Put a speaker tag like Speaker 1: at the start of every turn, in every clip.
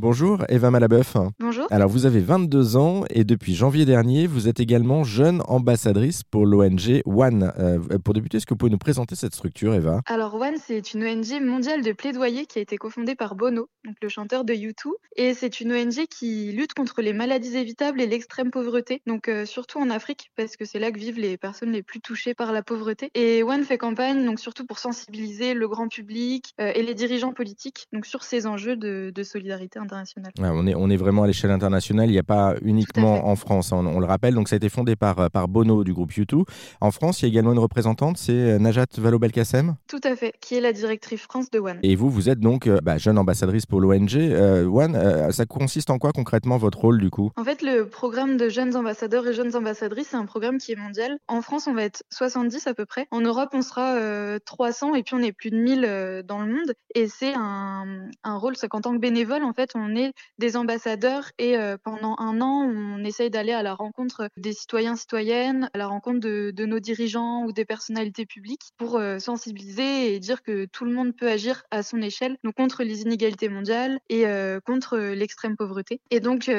Speaker 1: Bonjour, Eva Malabeuf.
Speaker 2: Bonjour.
Speaker 1: Alors, vous avez 22 ans et depuis janvier dernier, vous êtes également jeune ambassadrice pour l'ONG One. Euh, pour débuter, est-ce que vous pouvez nous présenter cette structure, Eva?
Speaker 2: Alors, One, c'est une ONG mondiale de plaidoyer qui a été cofondée par Bono, donc le chanteur de U2. Et c'est une ONG qui lutte contre les maladies évitables et l'extrême pauvreté, donc euh, surtout en Afrique, parce que c'est là que vivent les personnes les plus touchées par la pauvreté. Et One fait campagne, donc surtout pour sensibiliser le grand public euh, et les dirigeants politiques, donc sur ces enjeux de, de solidarité internationale.
Speaker 1: On, est, on est vraiment à l'échelle internationale, il n'y a pas uniquement en France, on, on le rappelle. Donc, ça a été fondé par, par Bono du groupe U2. En France, il y a également une représentante, c'est euh, Najat Vallaud-Belkacem
Speaker 2: Tout à fait, qui est la directrice France de One.
Speaker 1: Et vous, vous êtes donc euh, bah, jeune ambassadrice pour l'ONG. Euh, One, euh, ça consiste en quoi concrètement votre rôle du coup?
Speaker 2: En fait, le programme de jeunes ambassadeurs et jeunes ambassadrices, c'est un programme qui est mondial. En France, on va être 70 à peu près. En Europe, on sera euh, 300 et puis on est plus de 1000 euh, dans le monde. Et c'est un, un rôle, c'est qu'en tant que bénévole, en fait, on est des ambassadeurs et euh, pendant un an, on essaye d'aller à la rencontre des citoyens, citoyennes, à la rencontre de, nos dirigeants ou des personnalités publiques pour euh, sensibiliser et dire que tout le monde peut agir à son échelle, donc contre les inégalités mondiales et euh, contre l'extrême pauvreté. Et donc,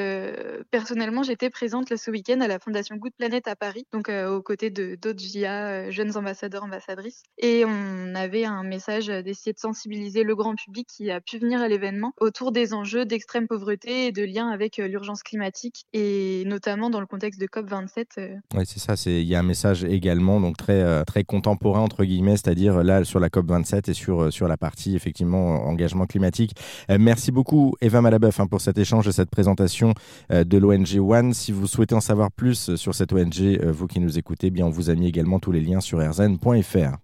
Speaker 2: personnellement, j'étais présente ce week-end à la Fondation Good Planet à Paris, donc aux côtés d'autres JA, jeunes ambassadeurs, ambassadrices. Et on avait un message d'essayer de sensibiliser le grand public qui a pu venir à l'événement autour des enjeux d'extrême pauvreté et de lien avec euh, l'urgence climatique, et notamment dans le contexte de COP27. euh,
Speaker 1: Oui, c'est ça. Il y a un message également donc très euh, très contemporain entre guillemets, c'est-à-dire là sur la COP 27 et sur sur la partie effectivement engagement climatique. Merci beaucoup Eva Malabeuf hein, pour cet échange et cette présentation de l'ONG One. Si vous souhaitez en savoir plus sur cette ONG, vous qui nous écoutez, eh bien on vous a mis également tous les liens sur rzn.fr.